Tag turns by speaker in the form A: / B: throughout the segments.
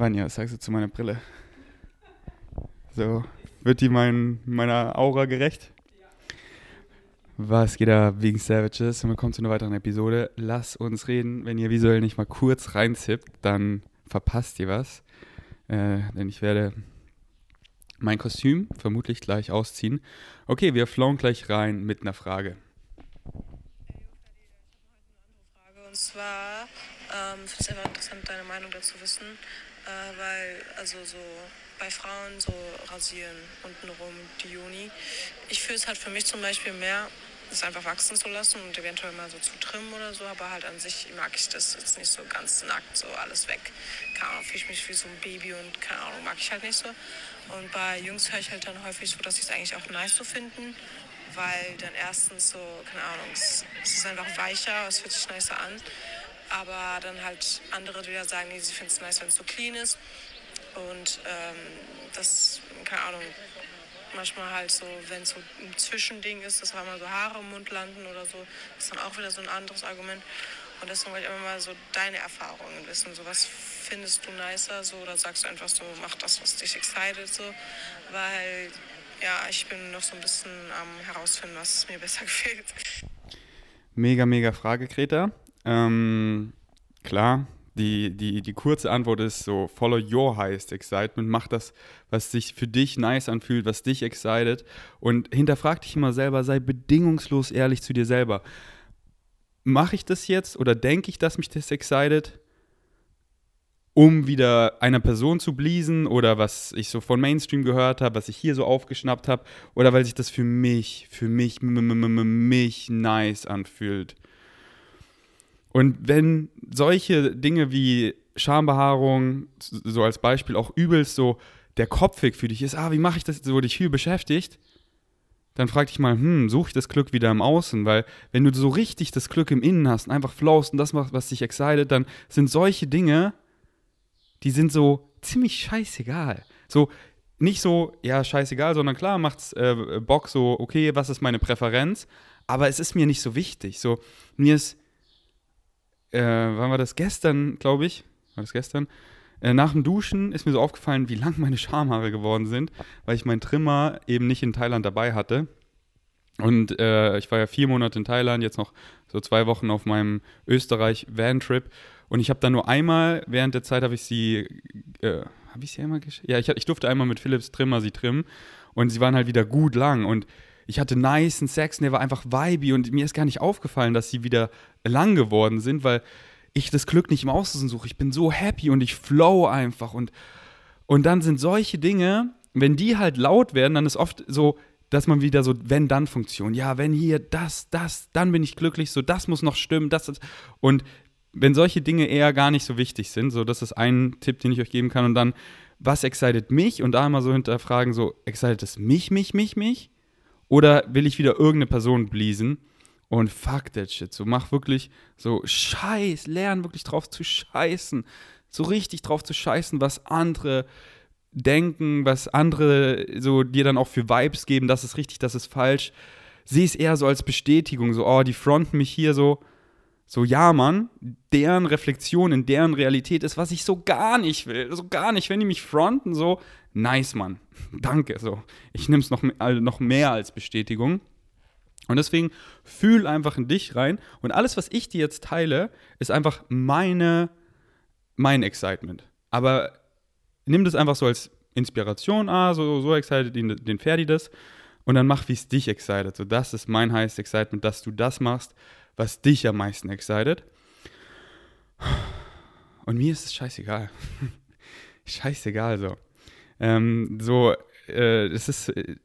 A: Vanja, was sagst du zu meiner Brille? So, wird die mein, meiner Aura gerecht? Was geht da wegen Savages? Und willkommen zu einer weiteren Episode. Lass uns reden. Wenn ihr visuell nicht mal kurz reinzippt, dann verpasst ihr was. Äh, denn ich werde mein Kostüm vermutlich gleich ausziehen. Okay, wir flown gleich rein mit einer Frage.
B: Und zwar ähm, finde es einfach interessant, deine Meinung dazu wissen, äh, weil also so bei Frauen so rasieren untenrum die Juni. Ich fühle es halt für mich zum Beispiel mehr, es einfach wachsen zu lassen und eventuell mal so zu trimmen oder so, aber halt an sich mag ich das jetzt nicht so ganz nackt, so alles weg. Keine Ahnung, fühle ich mich wie so ein Baby und keine Ahnung, mag ich halt nicht so. Und bei Jungs höre ich halt dann häufig so, dass sie es eigentlich auch nice so finden, weil dann erstens so, keine Ahnung, es, es ist einfach weicher, es fühlt sich nicer an. Aber dann halt andere wieder sagen, nee, sie finden es nice, wenn es so clean ist. Und ähm, das, keine Ahnung, manchmal halt so, wenn es so ein Zwischending ist, dass mal so Haare im Mund landen oder so, ist dann auch wieder so ein anderes Argument. Und deswegen wollte ich immer mal so deine Erfahrungen wissen. So, was findest du nicer so oder sagst du einfach so, mach das, was dich excited so, weil ja, ich bin noch so ein bisschen am herausfinden, was mir besser gefällt.
A: Mega, mega Frage, Greta. Ähm, klar, die, die, die kurze Antwort ist so, follow your highest excitement, mach das, was sich für dich nice anfühlt, was dich excited und hinterfrag dich immer selber, sei bedingungslos ehrlich zu dir selber. Mache ich das jetzt oder denke ich, dass mich das excited? um wieder einer Person zu bliesen oder was ich so von Mainstream gehört habe, was ich hier so aufgeschnappt habe oder weil sich das für mich, für mich, mich nice anfühlt. Und wenn solche Dinge wie Schambehaarung, so als Beispiel auch übelst so der Kopfweg für dich ist, ah, wie mache ich das jetzt, wo dich viel beschäftigt, dann frag dich mal, hm, suche ich das Glück wieder im Außen? Weil wenn du so richtig das Glück im Innen hast und einfach flowst und das macht, was dich excited, dann sind solche Dinge, die sind so ziemlich scheißegal. So, nicht so, ja, scheißegal, sondern klar macht's äh, Bock, so, okay, was ist meine Präferenz? Aber es ist mir nicht so wichtig. So, mir ist, äh, wann war das? Gestern, glaube ich, war das gestern? Äh, nach dem Duschen ist mir so aufgefallen, wie lang meine Schamhaare geworden sind, weil ich meinen Trimmer eben nicht in Thailand dabei hatte. Und äh, ich war ja vier Monate in Thailand, jetzt noch so zwei Wochen auf meinem Österreich-Van-Trip. Und ich habe dann nur einmal, während der Zeit habe ich sie, äh, habe ich sie einmal geschickt? Ja, ich, ich durfte einmal mit Philips Trimmer sie trimmen und sie waren halt wieder gut lang und ich hatte nice Sex und der war einfach vibey und mir ist gar nicht aufgefallen, dass sie wieder lang geworden sind, weil ich das Glück nicht im Außen suche. Ich bin so happy und ich flow einfach und, und dann sind solche Dinge, wenn die halt laut werden, dann ist oft so, dass man wieder so wenn-dann-Funktion, ja, wenn hier das, das, dann bin ich glücklich, so das muss noch stimmen, das, das. Und wenn solche Dinge eher gar nicht so wichtig sind, so das ist ein Tipp, den ich euch geben kann und dann, was excited mich und da mal so hinterfragen, so excited es mich, mich, mich, mich oder will ich wieder irgendeine Person bliesen und fuck that shit, so mach wirklich so scheiß, lern wirklich drauf zu scheißen, so richtig drauf zu scheißen, was andere denken, was andere so dir dann auch für Vibes geben, das ist richtig, das ist falsch. Sieh es eher so als Bestätigung, so, oh, die fronten mich hier so, so, ja, Mann, deren Reflexion in deren Realität ist, was ich so gar nicht will. So gar nicht. Wenn die mich fronten, so, nice, Mann. Danke. So, ich nehme es noch, noch mehr als Bestätigung. Und deswegen fühl einfach in dich rein. Und alles, was ich dir jetzt teile, ist einfach meine, mein Excitement. Aber nimm das einfach so als Inspiration. Ah, so, so excited den, den Ferdi das. Und dann mach, wie es dich excited. So, das ist mein highest excitement, dass du das machst was dich am meisten excited. Und mir ist es scheißegal. scheißegal so. Ähm, so, äh, es ist, äh,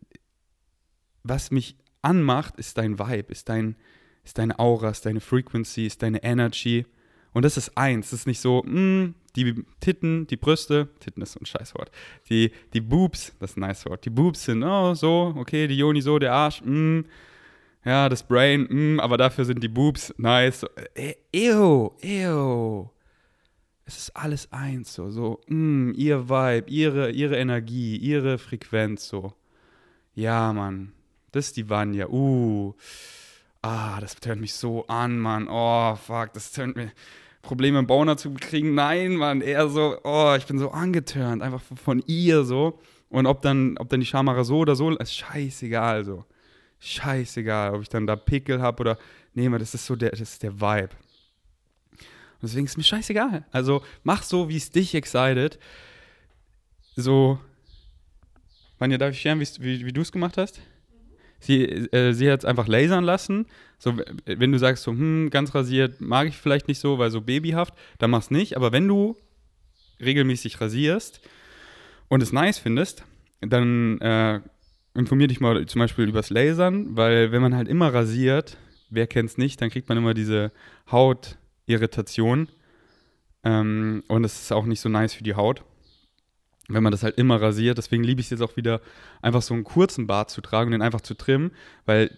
A: was mich anmacht, ist dein Vibe, ist dein, ist deine Aura, ist deine Frequency, ist deine Energy. Und das ist eins. Das ist nicht so, mh, hm, die Titten, die Brüste, Titten ist so ein Scheißwort. Die, die Boobs, das ist ein nice Wort. Die Boobs sind, oh, so, okay, die Joni so, der Arsch, mh, hm ja, das Brain, mh, hm, aber dafür sind die Boobs nice. Äh, ew, ew. Es ist alles eins, so, so, mh, hm, ihr Vibe, ihre, ihre Energie, ihre Frequenz, so. Ja, Mann, das ist die Vanya, uh. Ah, das tönt mich so an, Mann. Oh, fuck, das tönt mir. Probleme im Boner zu kriegen. Nein, Mann, eher so, oh, ich bin so angetörnt, einfach von ihr so. Und ob dann, ob dann die Schamhaare so oder so, ist scheißegal so. Scheißegal, ob ich dann da Pickel habe oder. Nee, aber das ist so der, das ist der Vibe. Und deswegen ist mir scheißegal. Also mach so, wie es dich excited. So. Vanja, darf ich scheren, wie, wie du es gemacht hast? Sie, äh, sie hat es einfach lasern lassen. So, wenn du sagst, so, hm, ganz rasiert mag ich vielleicht nicht so, weil so babyhaft, dann mach's nicht. Aber wenn du regelmäßig rasierst und es nice findest, dann äh, informier dich mal zum Beispiel übers Lasern, weil wenn man halt immer rasiert, wer kennt's nicht, dann kriegt man immer diese Hautirritation. Ähm, und es ist auch nicht so nice für die Haut wenn man das halt immer rasiert. Deswegen liebe ich es jetzt auch wieder, einfach so einen kurzen Bart zu tragen und den einfach zu trimmen, weil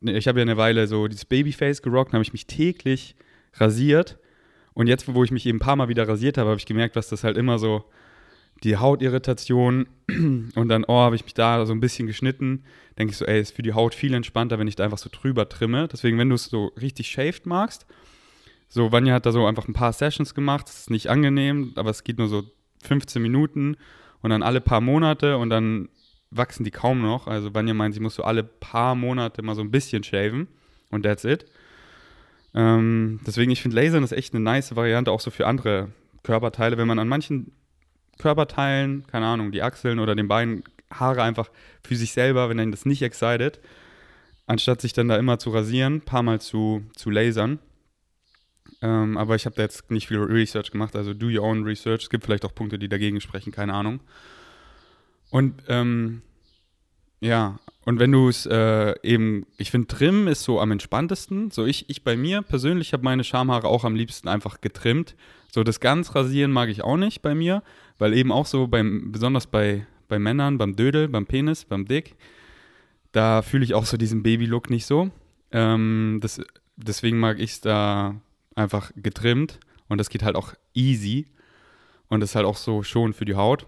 A: ne, ich habe ja eine Weile so dieses Babyface gerockt, habe ich mich täglich rasiert. Und jetzt, wo ich mich eben ein paar Mal wieder rasiert habe, habe ich gemerkt, dass das halt immer so die Hautirritation und dann, oh, habe ich mich da so ein bisschen geschnitten. Denke ich so, ey, ist für die Haut viel entspannter, wenn ich da einfach so drüber trimme. Deswegen, wenn du es so richtig shaved magst, so, Vanya hat da so einfach ein paar Sessions gemacht. Das ist nicht angenehm, aber es geht nur so 15 Minuten und dann alle paar Monate und dann wachsen die kaum noch. Also Vanya meint, sie muss so alle paar Monate mal so ein bisschen shaven und that's it. Ähm, deswegen, ich finde Lasern ist echt eine nice Variante, auch so für andere Körperteile. Wenn man an manchen Körperteilen, keine Ahnung, die Achseln oder den Beinen, Haare einfach für sich selber, wenn einen das nicht excited, anstatt sich dann da immer zu rasieren, paar Mal zu, zu lasern, ähm, aber ich habe da jetzt nicht viel Research gemacht, also do your own research. Es gibt vielleicht auch Punkte, die dagegen sprechen, keine Ahnung. Und ähm, ja, und wenn du es äh, eben, ich finde, Trim ist so am entspanntesten. So ich, ich bei mir persönlich habe meine Schamhaare auch am liebsten einfach getrimmt. So das ganz rasieren mag ich auch nicht bei mir, weil eben auch so beim, besonders bei, bei Männern, beim Dödel, beim Penis, beim Dick, da fühle ich auch so diesen Baby-Look nicht so. Ähm, das, deswegen mag ich es da einfach getrimmt und das geht halt auch easy und das ist halt auch so schon für die Haut.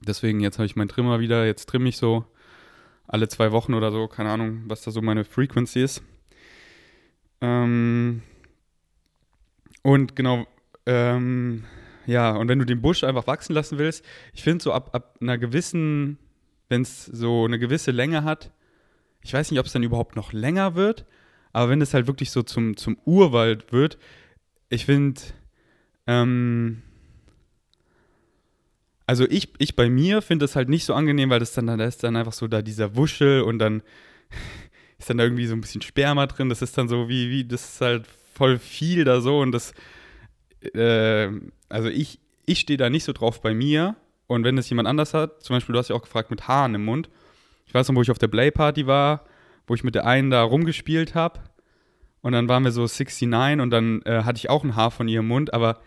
A: Deswegen jetzt habe ich meinen Trimmer wieder, jetzt trimme ich so alle zwei Wochen oder so, keine Ahnung, was da so meine Frequency ist. Ähm und genau, ähm, ja, und wenn du den Busch einfach wachsen lassen willst, ich finde so ab, ab einer gewissen, wenn es so eine gewisse Länge hat, ich weiß nicht, ob es dann überhaupt noch länger wird, aber wenn es halt wirklich so zum, zum Urwald wird, ich finde, ähm, also ich, ich bei mir finde es halt nicht so angenehm, weil das dann, da ist dann einfach so da dieser Wuschel und dann ist dann da irgendwie so ein bisschen Sperma drin. Das ist dann so wie, wie, das ist halt voll viel da so und das, äh, also ich, ich stehe da nicht so drauf bei mir. Und wenn es jemand anders hat, zum Beispiel, du hast ja auch gefragt mit Haaren im Mund. Ich weiß noch, wo ich auf der Play Party war, wo ich mit der einen da rumgespielt habe. Und dann waren wir so 69 und dann äh, hatte ich auch ein Haar von ihrem Mund, aber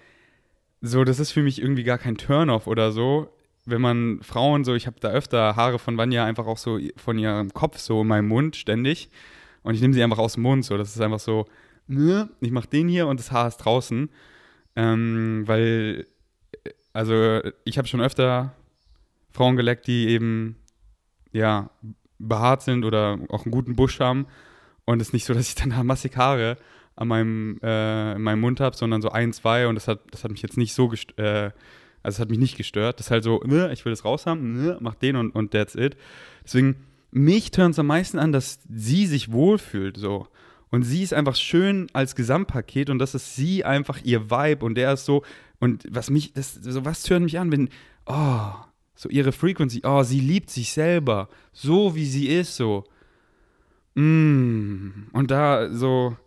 A: so, das ist für mich irgendwie gar kein Turn-off oder so. Wenn man Frauen so, ich habe da öfter Haare von Vanya einfach auch so von ihrem Kopf so in meinem Mund ständig. Und ich nehme sie einfach aus dem Mund, so. Das ist einfach so, ich mache den hier und das Haar ist draußen. Ähm, weil, also ich habe schon öfter Frauen geleckt, die eben, ja, behaart sind oder auch einen guten Busch haben. Und es ist nicht so, dass ich dann da massig Haare an meinem, äh, in meinem Mund habe, sondern so ein, zwei. Und das hat, das hat mich jetzt nicht so gestört. Äh, also es hat mich nicht gestört. Das ist halt so, ich will das raushaben, ne, mach den und, und that's it. Deswegen, mich turnt es am meisten an, dass sie sich wohlfühlt, so. Und sie ist einfach schön als Gesamtpaket und das ist sie einfach ihr Vibe und der ist so, und was mich, das, so was tönt mich an, wenn, oh, so ihre Frequency, oh, sie liebt sich selber, so wie sie ist, so. Mm. Und da so,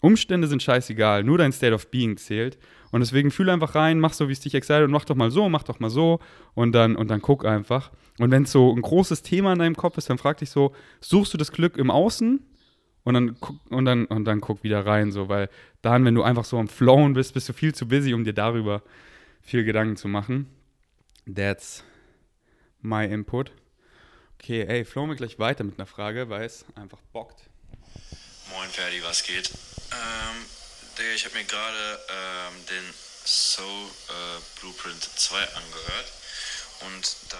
A: Umstände sind scheißegal, nur dein State of Being zählt. Und deswegen fühle einfach rein, mach so, wie es dich excited und mach doch mal so, mach doch mal so und dann, und dann guck einfach. Und wenn es so ein großes Thema in deinem Kopf ist, dann frag dich so, suchst du das Glück im Außen? Und dann, guck, und, dann, und dann guck wieder rein, so, weil dann, wenn du einfach so am Flown bist, bist du viel zu busy, um dir darüber viel Gedanken zu machen. That's my input. Okay, ey, flow mir gleich weiter mit einer Frage, weil es einfach bockt.
C: Moin Ferdi, was geht? Ähm, Digga, ich habe mir gerade ähm, den Soul äh, Blueprint 2 angehört und da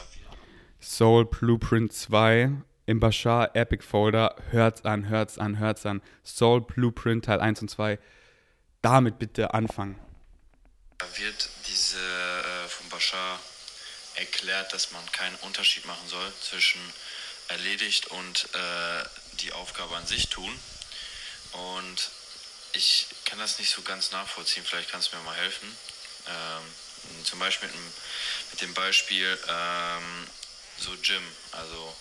A: Soul Blueprint 2 im Bashar Epic Folder. Hört's an, hört's an, hört's an. Soul Blueprint Teil 1 und 2. damit bitte anfangen.
C: Da wird diese äh, von Bashar erklärt, dass man keinen Unterschied machen soll zwischen erledigt und äh, die Aufgabe an sich tun. Und ich kann das nicht so ganz nachvollziehen, vielleicht kannst du mir mal helfen. Ähm, zum Beispiel mit, dem Beispiel ähm, so Gym. Also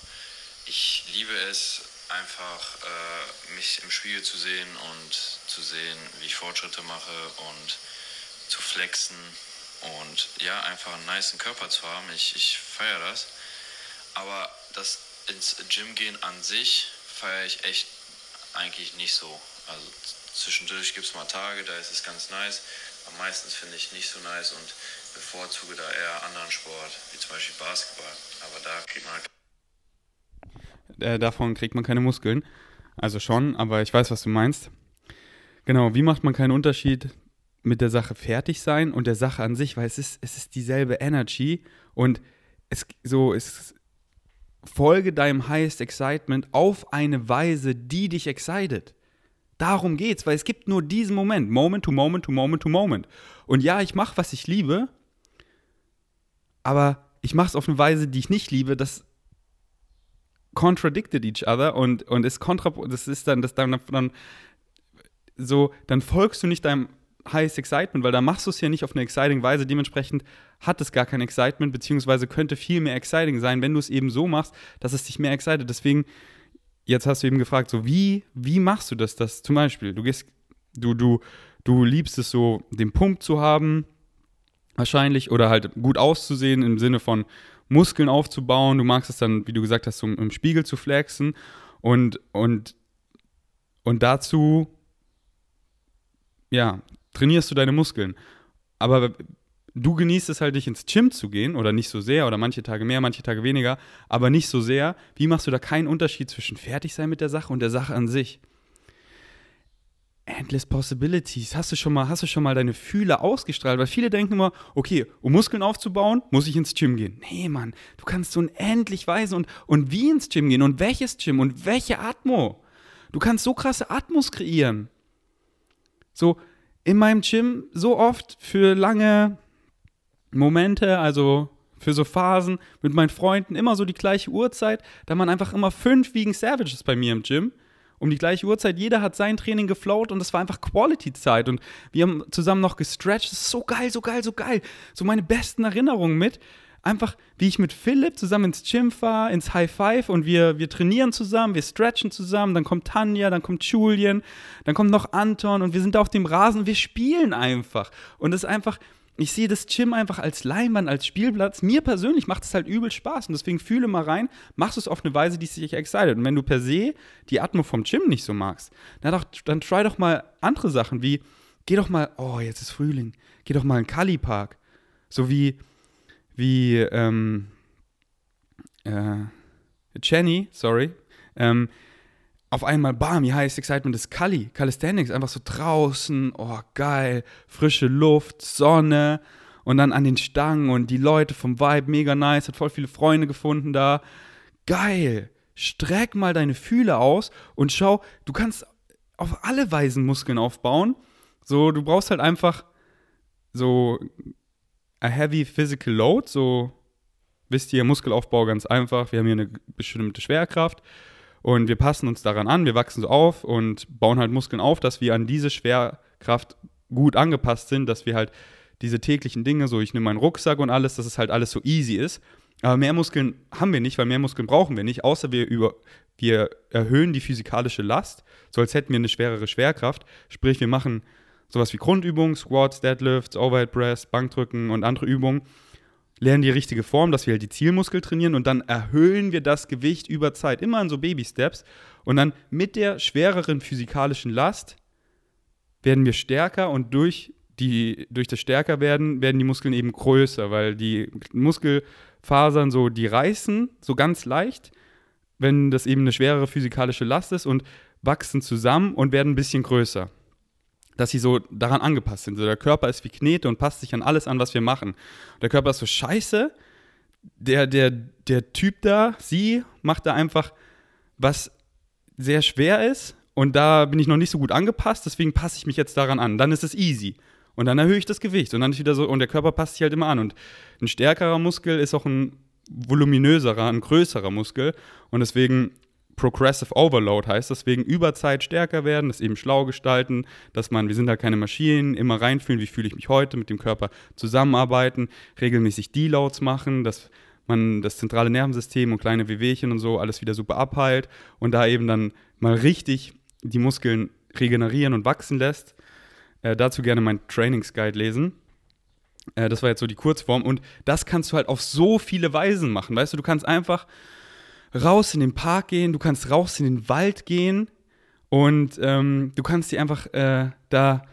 C: ich liebe es einfach, äh, mich im Spiegel zu sehen und zu sehen, wie ich Fortschritte mache und zu flexen und ja, einfach einen niceen Körper zu haben. Ich, ich feiere das. Aber das ins Gym gehen an sich feiere ich echt eigentlich nicht so. Also zwischendurch gibt es mal Tage, da ist es ganz nice. Aber meistens finde ich nicht so nice und bevorzuge da eher anderen Sport, wie zum Beispiel Basketball. Aber da kriegt man halt
A: äh, davon kriegt man keine Muskeln. Also schon, aber ich weiß, was du meinst. Genau, wie macht man keinen Unterschied mit der Sache fertig sein und der Sache an sich, weil es ist, es ist dieselbe Energy und es so es folge deinem highest excitement auf eine Weise, die dich excited. Darum geht's, weil es gibt nur diesen Moment, Moment to Moment to Moment to Moment. Und ja, ich mache, was ich liebe, aber ich mache es auf eine Weise, die ich nicht liebe. Das contradicted each other und, und ist kontra, das ist dann, das dann, dann so, dann folgst du nicht deinem highest excitement, weil da machst du es ja nicht auf eine exciting Weise. Dementsprechend hat es gar kein Excitement, beziehungsweise könnte viel mehr exciting sein, wenn du es eben so machst, dass es dich mehr excited. Deswegen, jetzt hast du eben gefragt, so wie, wie machst du das? Das zum Beispiel, du gehst, du, du, du liebst es so, den Pump zu haben, wahrscheinlich, oder halt gut auszusehen im Sinne von Muskeln aufzubauen. Du magst es dann, wie du gesagt hast, um, im Spiegel zu flexen und, und, und dazu, ja, trainierst du deine Muskeln. Aber du genießt es halt nicht ins Gym zu gehen oder nicht so sehr oder manche Tage mehr, manche Tage weniger, aber nicht so sehr. Wie machst du da keinen Unterschied zwischen fertig sein mit der Sache und der Sache an sich? Endless Possibilities. Hast du schon mal, hast du schon mal deine Fühler ausgestrahlt? Weil viele denken immer, okay, um Muskeln aufzubauen, muss ich ins Gym gehen. Nee, Mann, du kannst so unendlich weise und, und wie ins Gym gehen und welches Gym und welche Atmo. Du kannst so krasse Atmos kreieren. So, in meinem Gym so oft für lange Momente, also für so Phasen mit meinen Freunden immer so die gleiche Uhrzeit, da man einfach immer fünf Vegan Savages bei mir im Gym um die gleiche Uhrzeit. Jeder hat sein Training geflowt und es war einfach Quality-Zeit. Und wir haben zusammen noch gestretched. Das ist so geil, so geil, so geil. So meine besten Erinnerungen mit. Einfach, wie ich mit Philipp zusammen ins Gym fahre, ins High Five und wir, wir trainieren zusammen, wir stretchen zusammen, dann kommt Tanja, dann kommt Julian, dann kommt noch Anton und wir sind da auf dem Rasen, wir spielen einfach. Und es ist einfach, ich sehe das Gym einfach als Leinwand, als Spielplatz. Mir persönlich macht es halt übel Spaß und deswegen fühle mal rein, machst es auf eine Weise, die sich excited. Und wenn du per se die Atmo vom Gym nicht so magst, dann, doch, dann try doch mal andere Sachen wie, geh doch mal, oh, jetzt ist Frühling, geh doch mal in Kali Park. So wie, wie, ähm, äh, Jenny, sorry, ähm, auf einmal, bam, hier heißt Excitement ist Kali, Calisthenics, einfach so draußen, oh geil, frische Luft, Sonne und dann an den Stangen und die Leute vom Vibe, mega nice, hat voll viele Freunde gefunden da. Geil, streck mal deine Fühle aus und schau, du kannst auf alle Weisen Muskeln aufbauen. So, du brauchst halt einfach so a heavy physical load, so wisst ihr, Muskelaufbau ganz einfach. Wir haben hier eine bestimmte Schwerkraft und wir passen uns daran an, wir wachsen so auf und bauen halt Muskeln auf, dass wir an diese Schwerkraft gut angepasst sind, dass wir halt diese täglichen Dinge, so ich nehme meinen Rucksack und alles, dass es halt alles so easy ist. Aber mehr Muskeln haben wir nicht, weil mehr Muskeln brauchen wir nicht, außer wir, über, wir erhöhen die physikalische Last, so als hätten wir eine schwerere Schwerkraft. Sprich, wir machen sowas wie Grundübungen, Squats, Deadlifts, Overhead Press, Bankdrücken und andere Übungen lernen die richtige Form, dass wir halt die Zielmuskel trainieren und dann erhöhen wir das Gewicht über Zeit, immer in so Baby-Steps. Und dann mit der schwereren physikalischen Last werden wir stärker und durch, die, durch das Stärkerwerden werden die Muskeln eben größer, weil die Muskelfasern so, die reißen so ganz leicht, wenn das eben eine schwerere physikalische Last ist und wachsen zusammen und werden ein bisschen größer dass sie so daran angepasst sind. So, der Körper ist wie Knete und passt sich an alles an, was wir machen. der Körper ist so scheiße. Der, der, der Typ da, sie, macht da einfach was sehr schwer ist und da bin ich noch nicht so gut angepasst, deswegen passe ich mich jetzt daran an. Dann ist es easy. Und dann erhöhe ich das Gewicht und dann ist wieder so, und der Körper passt sich halt immer an. Und ein stärkerer Muskel ist auch ein voluminöserer, ein größerer Muskel. Und deswegen Progressive Overload heißt, deswegen über Zeit stärker werden, das eben schlau gestalten, dass man, wir sind halt keine Maschinen, immer reinfühlen, wie fühle ich mich heute, mit dem Körper zusammenarbeiten, regelmäßig Deloads machen, dass man das zentrale Nervensystem und kleine Wehwehchen und so alles wieder super abheilt und da eben dann mal richtig die Muskeln regenerieren und wachsen lässt. Äh, dazu gerne mein Trainingsguide lesen. Äh, das war jetzt so die Kurzform und das kannst du halt auf so viele Weisen machen. Weißt du, du kannst einfach raus in den Park gehen, du kannst raus in den Wald gehen und ähm, du kannst dir einfach äh, da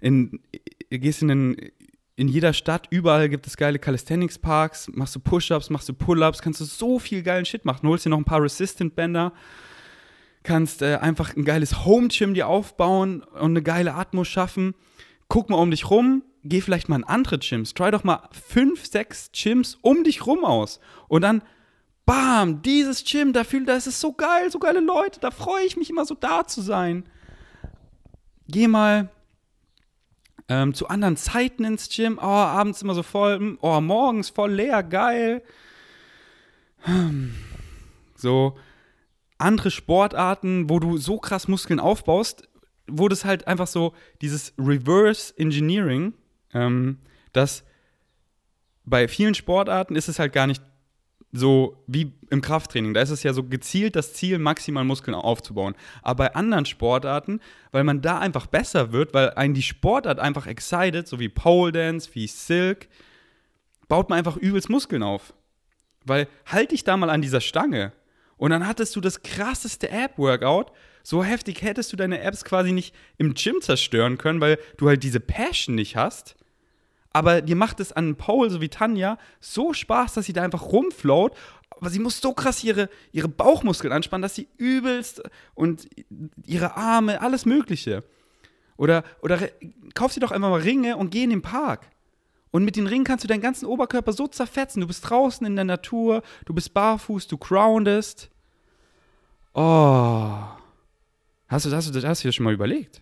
A: in, gehst in den in jeder Stadt, überall gibt es geile Calisthenics-Parks, machst du Push-Ups, machst du Pull-Ups, kannst du so viel geilen Shit machen. Holst dir noch ein paar Resistant-Bänder, kannst äh, einfach ein geiles Home-Gym dir aufbauen und eine geile Atmos schaffen. Guck mal um dich rum, geh vielleicht mal in andere Gyms. Try doch mal fünf, sechs Gyms um dich rum aus. Und dann, bam, dieses Gym, da fühlt, das ist so geil, so geile Leute, da freue ich mich immer so da zu sein. Geh mal ähm, zu anderen Zeiten ins Gym. Oh, abends immer so voll. Hm, oh, morgens voll leer, geil. Hm. So andere Sportarten, wo du so krass Muskeln aufbaust, wo das halt einfach so dieses Reverse Engineering, ähm, dass bei vielen Sportarten ist es halt gar nicht so wie im Krafttraining. Da ist es ja so gezielt das Ziel, maximal Muskeln aufzubauen. Aber bei anderen Sportarten, weil man da einfach besser wird, weil einen die Sportart einfach excited, so wie Pole Dance, wie Silk, baut man einfach übelst Muskeln auf. Weil halt dich da mal an dieser Stange. Und dann hattest du das krasseste App-Workout. So heftig hättest du deine Apps quasi nicht im Gym zerstören können, weil du halt diese Passion nicht hast aber dir macht es an Paul, so wie Tanja, so Spaß, dass sie da einfach rumfloat. Aber sie muss so krass ihre, ihre Bauchmuskeln anspannen, dass sie übelst und ihre Arme, alles Mögliche. Oder, oder kauf sie doch einfach mal Ringe und geh in den Park. Und mit den Ringen kannst du deinen ganzen Oberkörper so zerfetzen. Du bist draußen in der Natur, du bist barfuß, du groundest. Oh. Hast du, hast du, hast du dir schon mal überlegt?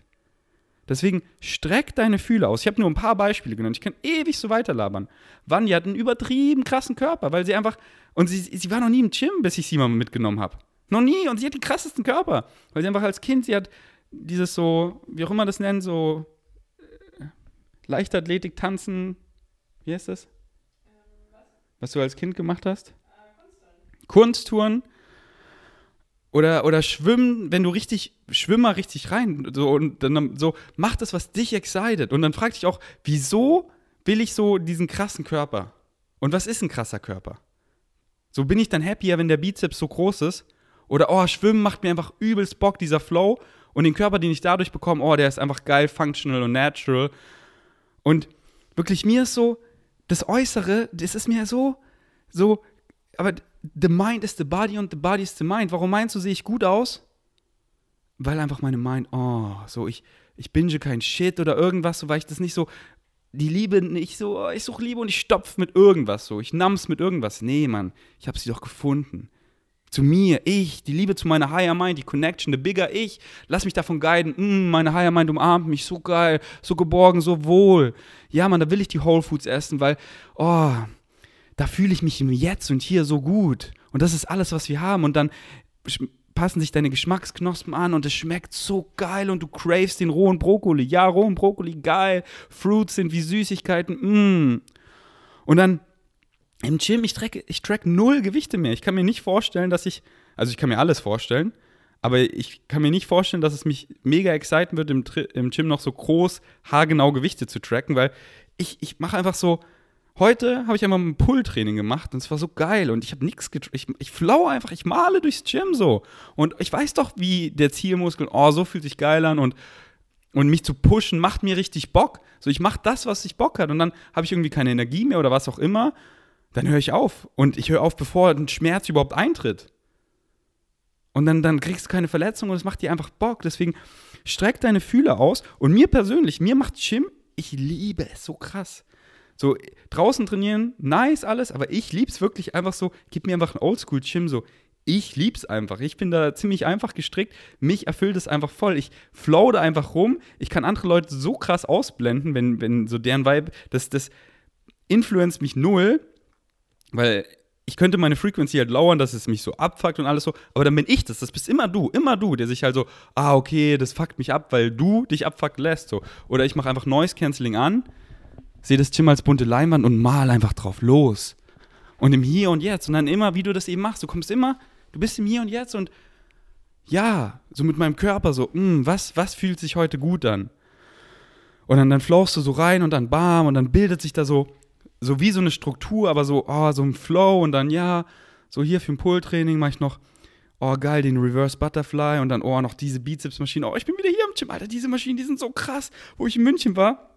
A: Deswegen streck deine Fühle aus. Ich habe nur ein paar Beispiele genannt. Ich kann ewig so weiterlabern. Vanya hat einen übertrieben krassen Körper, weil sie einfach. Und sie, sie war noch nie im Gym, bis ich sie mal mitgenommen habe. Noch nie. Und sie hat den krassesten Körper. Weil sie einfach als Kind, sie hat dieses so, wie auch immer das nennt, so äh, Leichtathletik, Tanzen. Wie heißt das? was? du als Kind gemacht hast? Kunsttouren. Kunsttouren oder, oder schwimmen, wenn du richtig, schwimmer richtig rein. So, und dann so, mach das, was dich excited. Und dann frag dich auch, wieso will ich so diesen krassen Körper? Und was ist ein krasser Körper? So bin ich dann happier, wenn der Bizeps so groß ist? Oder, oh, Schwimmen macht mir einfach übelst Bock, dieser Flow. Und den Körper, den ich dadurch bekomme, oh, der ist einfach geil, functional und natural. Und wirklich, mir ist so, das Äußere, das ist mir so, so, aber the mind is the body und the body is the mind. Warum meinst du, sehe ich gut aus? Weil einfach meine Mind, oh, so ich, ich binge kein Shit oder irgendwas, so weil ich das nicht so, die Liebe nicht so, oh, ich suche Liebe und ich stopf mit irgendwas so, ich nam's mit irgendwas. Nee, Mann, ich habe sie doch gefunden. Zu mir, ich, die Liebe zu meiner Higher Mind, die Connection, the bigger ich, lass mich davon guiden, mm, meine Higher Mind umarmt mich, so geil, so geborgen, so wohl. Ja, Mann, da will ich die Whole Foods essen, weil, oh, da fühle ich mich im Jetzt und hier so gut. Und das ist alles, was wir haben. Und dann passen sich deine Geschmacksknospen an und es schmeckt so geil und du cravest den rohen Brokkoli. Ja, rohen Brokkoli, geil. Fruits sind wie Süßigkeiten, mm. Und dann im Gym, ich track, ich track null Gewichte mehr. Ich kann mir nicht vorstellen, dass ich, also ich kann mir alles vorstellen, aber ich kann mir nicht vorstellen, dass es mich mega exciten wird, im, im Gym noch so groß, haargenau Gewichte zu tracken, weil ich, ich mache einfach so, Heute habe ich einmal ein Pull-Training gemacht und es war so geil und ich habe nichts ich, ich flau einfach, ich male durchs Gym so. Und ich weiß doch, wie der Zielmuskel, oh, so fühlt sich geil an und, und mich zu pushen macht mir richtig Bock. So, ich mache das, was ich Bock hat und dann habe ich irgendwie keine Energie mehr oder was auch immer. Dann höre ich auf. Und ich höre auf, bevor ein Schmerz überhaupt eintritt. Und dann, dann kriegst du keine Verletzung und es macht dir einfach Bock. Deswegen streck deine Fühler aus. Und mir persönlich, mir macht Gym, ich liebe es so krass. So, draußen trainieren, nice alles, aber ich lieb's wirklich einfach so, gib mir einfach ein Oldschool-Gym, so ich lieb's einfach. Ich bin da ziemlich einfach gestrickt. Mich erfüllt es einfach voll. Ich flow da einfach rum. Ich kann andere Leute so krass ausblenden, wenn, wenn so deren Vibe, das, das influenzt mich null, weil ich könnte meine Frequency halt lauern, dass es mich so abfuckt und alles so, aber dann bin ich das. Das bist immer du, immer du, der sich halt so, ah, okay, das fuckt mich ab, weil du dich abfuckt lässt. So. Oder ich mache einfach Noise Cancelling an, sehe das Gym als bunte Leinwand und mal einfach drauf los. Und im Hier und Jetzt. Und dann immer, wie du das eben machst. Du kommst immer Du bist im Hier und Jetzt und ja, so mit meinem Körper so, mh, hm, was, was fühlt sich heute gut an? Und dann, dann flowst du so rein und dann bam und dann bildet sich da so, so wie so eine Struktur, aber so, oh, so ein Flow und dann ja, so hier für ein Pull-Training mache ich noch, oh geil, den Reverse Butterfly und dann, oh, noch diese Bizeps-Maschine, oh, ich bin wieder hier im Gym, Alter, diese Maschinen, die sind so krass, wo ich in München war.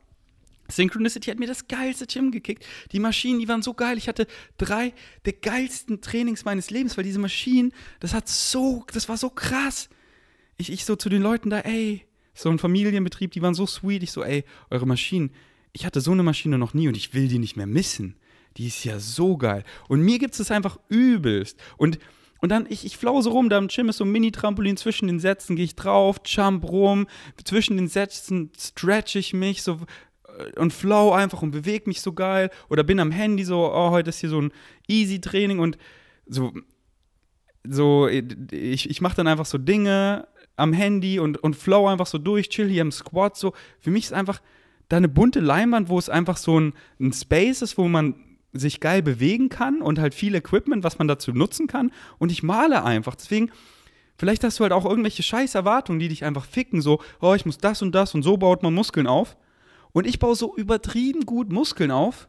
A: Synchronicity hat mir das geilste Gym gekickt. Die Maschinen, die waren so geil. Ich hatte drei der geilsten Trainings meines Lebens, weil diese Maschinen, das hat so, das war so krass. Ich, ich so zu den Leuten da, ey, so ein Familienbetrieb, die waren so sweet. Ich so, ey, eure Maschinen, ich hatte so eine Maschine noch nie und ich will die nicht mehr missen. Die ist ja so geil. Und mir gibt es einfach übelst. Und und dann, ich, ich flause rum, da im Gym ist so ein Mini-Trampolin, zwischen den Sätzen gehe ich drauf, jump rum, zwischen den Sätzen stretch ich mich, so und flow einfach und bewege mich so geil. Oder bin am Handy so, oh, heute ist hier so ein Easy-Training und so, so ich, ich mache dann einfach so Dinge am Handy und, und flow einfach so durch, chill hier im Squat. So. Für mich ist einfach da eine bunte Leinwand, wo es einfach so ein, ein Space ist, wo man sich geil bewegen kann und halt viel Equipment, was man dazu nutzen kann. Und ich male einfach. Deswegen, vielleicht hast du halt auch irgendwelche scheiß Erwartungen, die dich einfach ficken. So, oh, ich muss das und das und so baut man Muskeln auf. Und ich baue so übertrieben gut Muskeln auf,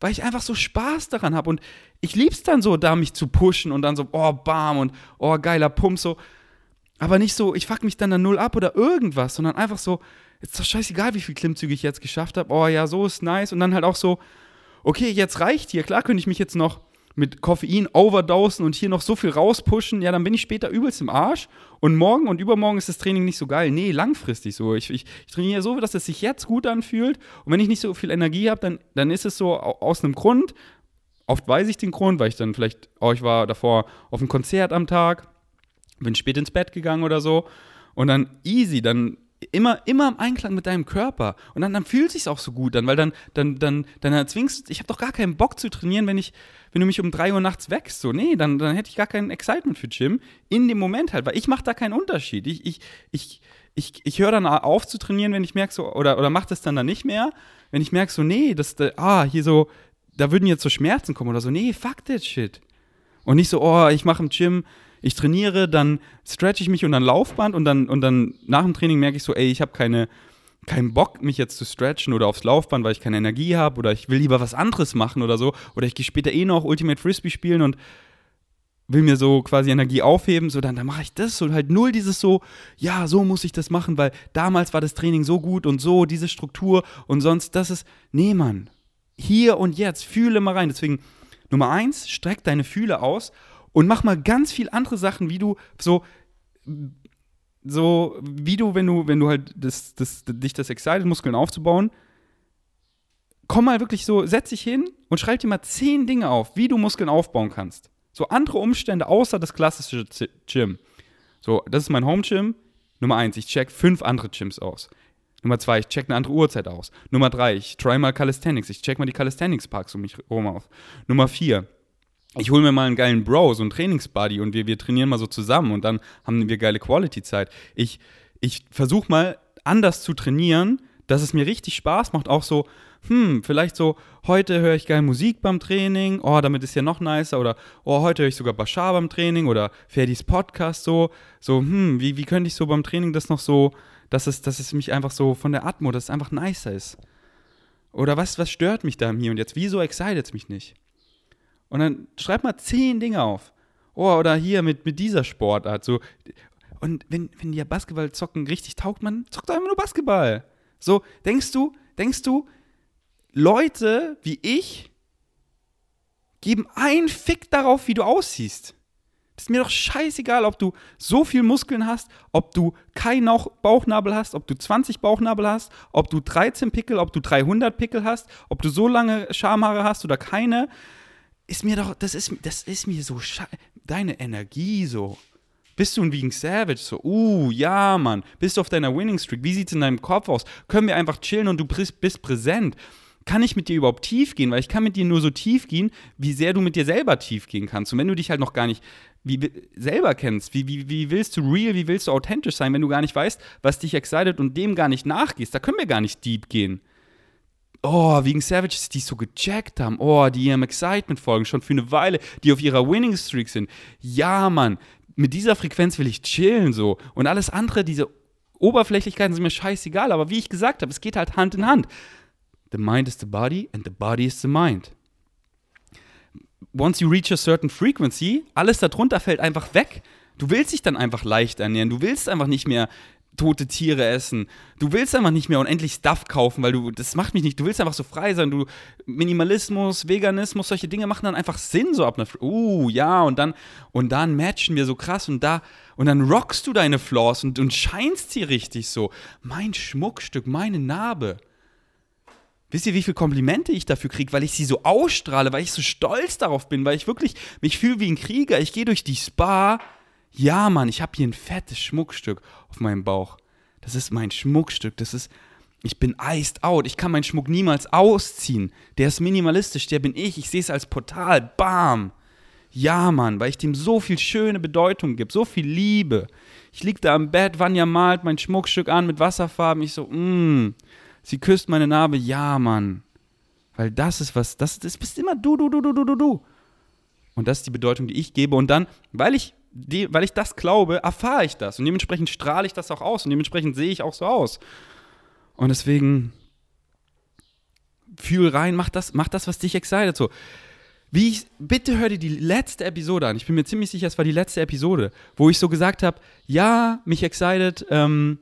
A: weil ich einfach so Spaß daran habe. Und ich liebe es dann so, da mich zu pushen und dann so, oh, bam und oh, geiler Pump, so. Aber nicht so, ich fuck mich dann da null ab oder irgendwas, sondern einfach so, ist doch scheißegal, wie viel Klimmzüge ich jetzt geschafft habe. Oh ja, so ist nice. Und dann halt auch so, okay, jetzt reicht hier. Klar könnte ich mich jetzt noch mit Koffein overdosen und hier noch so viel rauspushen, ja, dann bin ich später übelst im Arsch und morgen und übermorgen ist das Training nicht so geil. Nee, langfristig so. Ich, ich, ich trainiere so, dass es sich jetzt gut anfühlt und wenn ich nicht so viel Energie habe, dann, dann ist es so aus einem Grund. Oft weiß ich den Grund, weil ich dann vielleicht, oh, ich war davor auf einem Konzert am Tag, bin spät ins Bett gegangen oder so und dann easy, dann immer, immer im Einklang mit deinem Körper. Und dann, dann fühlt sich auch so gut an, weil dann, dann, dann, dann erzwingst ich habe doch gar keinen Bock zu trainieren, wenn ich, wenn du mich um 3 Uhr nachts wächst. So, nee, dann, dann hätte ich gar kein Excitement für Gym. In dem Moment halt, weil ich mache da keinen Unterschied. Ich, ich, ich, ich, ich höre dann auf zu trainieren, wenn ich merke so, oder, oder mache das dann dann nicht mehr, wenn ich merke so, nee, das, ah, hier so, da würden jetzt so Schmerzen kommen oder so, nee, fuck that shit. Und nicht so, oh, ich mache im Gym ich trainiere, dann stretch ich mich und dann Laufband und dann, und dann nach dem Training merke ich so, ey, ich habe keine, keinen Bock, mich jetzt zu stretchen oder aufs Laufband, weil ich keine Energie habe oder ich will lieber was anderes machen oder so. Oder ich gehe später eh noch Ultimate Frisbee spielen und will mir so quasi Energie aufheben, so dann, dann mache ich das und halt null dieses so, ja, so muss ich das machen, weil damals war das Training so gut und so, diese Struktur und sonst, das ist, nee, Mann, hier und jetzt, fühle mal rein. Deswegen, Nummer eins, streck deine Fühle aus und mach mal ganz viel andere Sachen, wie du so so wie du, wenn du, wenn du halt das, das, dich das excited, Muskeln aufzubauen, komm mal wirklich so, setz dich hin und schreib dir mal zehn Dinge auf, wie du Muskeln aufbauen kannst. So andere Umstände außer das klassische Gym. So, das ist mein Home Gym. Nummer eins, ich check fünf andere Gyms aus. Nummer zwei, ich check eine andere Uhrzeit aus. Nummer drei, ich try mal Calisthenics. Ich check mal die Calisthenics Parks um mich herum auf. Nummer vier, ich hole mir mal einen geilen Bro, so einen Trainingsbuddy und wir, wir trainieren mal so zusammen und dann haben wir geile Quality-Zeit. Ich, ich versuche mal anders zu trainieren, dass es mir richtig Spaß macht, auch so, hm, vielleicht so, heute höre ich geil Musik beim Training, oh, damit ist ja noch nicer, oder oh, heute höre ich sogar Bashar beim Training oder Ferdis Podcast so, so, hm, wie, wie könnte ich so beim Training das noch so, dass es, dass es mich einfach so von der Atmo, dass es einfach nicer ist. Oder was, was stört mich da Hier und jetzt? Wieso excited es mich nicht? Und dann schreib mal zehn Dinge auf. Oh, oder hier mit, mit dieser Sportart. So. Und wenn, wenn dir Basketball zocken richtig taugt, man zockt einfach nur Basketball. So, denkst du, denkst du, Leute wie ich geben einen Fick darauf, wie du aussiehst. Ist mir doch scheißegal, ob du so viel Muskeln hast, ob du keinen Bauchnabel hast, ob du 20 Bauchnabel hast, ob du 13 Pickel, ob du 300 Pickel hast, ob du so lange Schamhaare hast oder keine ist mir doch, das ist, das ist mir so scheiße. deine Energie so. Bist du ein Vegan Savage? So, uh, ja, Mann. Bist du auf deiner Winning Streak? Wie sieht's in deinem Kopf aus? Können wir einfach chillen und du bist präsent? Kann ich mit dir überhaupt tief gehen? Weil ich kann mit dir nur so tief gehen, wie sehr du mit dir selber tief gehen kannst. Und wenn du dich halt noch gar nicht wie, selber kennst, wie, wie, wie willst du real, wie willst du authentisch sein, wenn du gar nicht weißt, was dich excited und dem gar nicht nachgehst, da können wir gar nicht deep gehen. Oh, wegen Savages, die so gecheckt haben. Oh, die ihrem Excitement folgen, schon für eine Weile, die auf ihrer Winning Streak sind. Ja, Mann, mit dieser Frequenz will ich chillen so. Und alles andere, diese Oberflächlichkeiten sind mir scheißegal. Aber wie ich gesagt habe, es geht halt Hand in Hand. The mind is the body and the body is the mind once you reach a certain frequency, alles darunter fällt einfach weg. Du willst dich dann einfach leicht ernähren. Du willst einfach nicht mehr tote Tiere essen. Du willst einfach nicht mehr unendlich Stuff kaufen, weil du, das macht mich nicht, du willst einfach so frei sein. Du, Minimalismus, Veganismus, solche Dinge machen dann einfach Sinn so ab einer, uh, ja, und dann, und dann matchen wir so krass und da, und dann rockst du deine Flaws und, und scheinst sie richtig so. Mein Schmuckstück, meine Narbe. Wisst ihr, wie viele Komplimente ich dafür kriege, weil ich sie so ausstrahle, weil ich so stolz darauf bin, weil ich wirklich mich fühle wie ein Krieger. Ich gehe durch die Spa. Ja, Mann, ich habe hier ein fettes Schmuckstück auf meinem Bauch. Das ist mein Schmuckstück. Das ist, ich bin iced out. Ich kann meinen Schmuck niemals ausziehen. Der ist minimalistisch, der bin ich. Ich sehe es als Portal. Bam. Ja, Mann, weil ich dem so viel schöne Bedeutung gebe, so viel Liebe. Ich liege da am Bett, Vanya malt mein Schmuckstück an mit Wasserfarben. Ich so, mh, Sie küsst meine Narbe. Ja, Mann. Weil das ist was, das, das bist immer du, du, du, du, du, du, du. Und das ist die Bedeutung, die ich gebe. Und dann, weil ich, die, weil ich das glaube, erfahre ich das. Und dementsprechend strahle ich das auch aus. Und dementsprechend sehe ich auch so aus. Und deswegen fühl rein, mach das, mach das, was dich excited. So. Wie ich, bitte hör dir die letzte Episode an. Ich bin mir ziemlich sicher, es war die letzte Episode, wo ich so gesagt habe, ja, mich excited, ähm,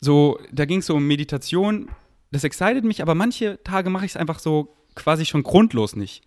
A: so, da ging es so um Meditation. Das excited mich, aber manche Tage mache ich es einfach so quasi schon grundlos nicht.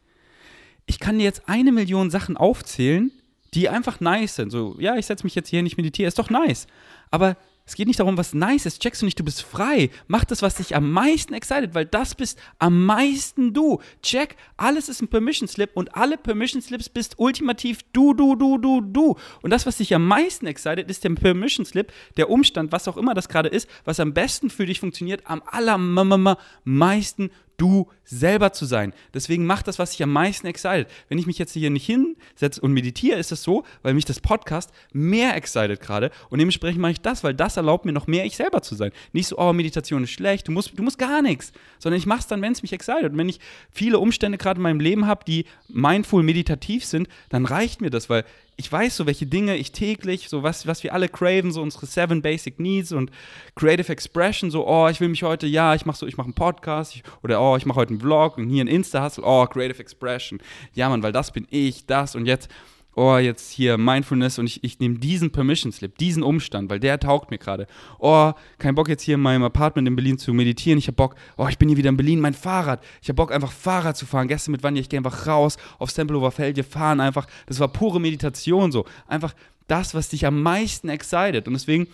A: Ich kann dir jetzt eine Million Sachen aufzählen, die einfach nice sind. So, ja, ich setze mich jetzt hier hin, ich meditiere, ist doch nice. Aber es geht nicht darum, was nice ist. Checkst du nicht, du bist frei. Mach das, was dich am meisten excited, weil das bist am meisten du. Check, alles ist ein Permission Slip und alle Permission Slips bist ultimativ du, du, du, du, du. Und das, was dich am meisten excited, ist der Permission Slip, der Umstand, was auch immer das gerade ist, was am besten für dich funktioniert, am allermeisten du selber zu sein. Deswegen mach das, was dich am meisten excited. Wenn ich mich jetzt hier nicht hinsetze und meditiere, ist es so, weil mich das Podcast mehr excited gerade und dementsprechend mache ich das, weil das erlaubt mir noch mehr ich selber zu sein. Nicht so, oh, Meditation ist schlecht, du musst, du musst gar nichts, sondern ich mache es dann, wenn es mich excited. Und wenn ich viele Umstände gerade in meinem Leben habe, die mindful meditativ sind, dann reicht mir das, weil ich weiß so, welche Dinge ich täglich, so was, was wir alle craven, so unsere Seven Basic Needs und Creative Expression, so, oh, ich will mich heute, ja, ich mache so, ich mache einen Podcast ich, oder oh, ich mache heute einen Vlog und hier ein Insta-Hustle, oh, Creative Expression. Ja, Mann, weil das bin ich, das und jetzt oh, jetzt hier Mindfulness und ich, ich nehme diesen Permission Slip, diesen Umstand, weil der taugt mir gerade. Oh, kein Bock jetzt hier in meinem Apartment in Berlin zu meditieren. Ich habe Bock, oh, ich bin hier wieder in Berlin, mein Fahrrad. Ich habe Bock einfach Fahrrad zu fahren. Gestern mit Vanja, ich gehe einfach raus aufs Tempelhofer Feld, wir fahren einfach. Das war pure Meditation so. Einfach das, was dich am meisten excited. Und deswegen,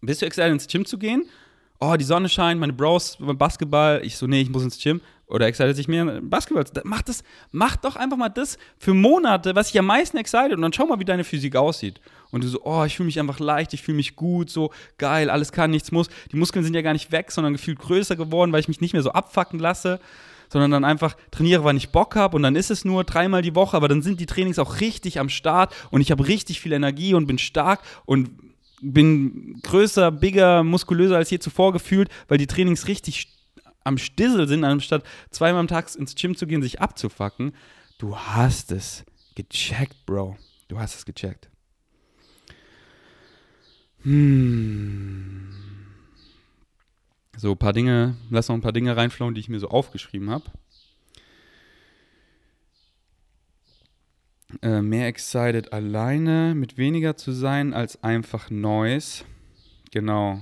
A: bist du excited ins Gym zu gehen? Oh, die Sonne scheint, meine Bros beim Basketball. Ich so, nee, ich muss ins Gym oder excited sich mehr Basketball. Mach das, mach doch einfach mal das für Monate, was dich am meisten excited und dann schau mal, wie deine Physik aussieht. Und du so, oh, ich fühle mich einfach leicht, ich fühle mich gut, so geil, alles kann, nichts muss. Die Muskeln sind ja gar nicht weg, sondern gefühlt größer geworden, weil ich mich nicht mehr so abfacken lasse, sondern dann einfach trainiere, wann ich Bock habe und dann ist es nur dreimal die Woche, aber dann sind die Trainings auch richtig am Start und ich habe richtig viel Energie und bin stark und bin größer, bigger, muskulöser als je zuvor gefühlt, weil die Trainings richtig am Stissel sind, anstatt zweimal am Tag ins Gym zu gehen, sich abzufacken. Du hast es gecheckt, Bro. Du hast es gecheckt. Hm. So, ein paar Dinge, lass noch ein paar Dinge reinflauen, die ich mir so aufgeschrieben habe. Äh, mehr excited alleine mit weniger zu sein als einfach Neues. Genau.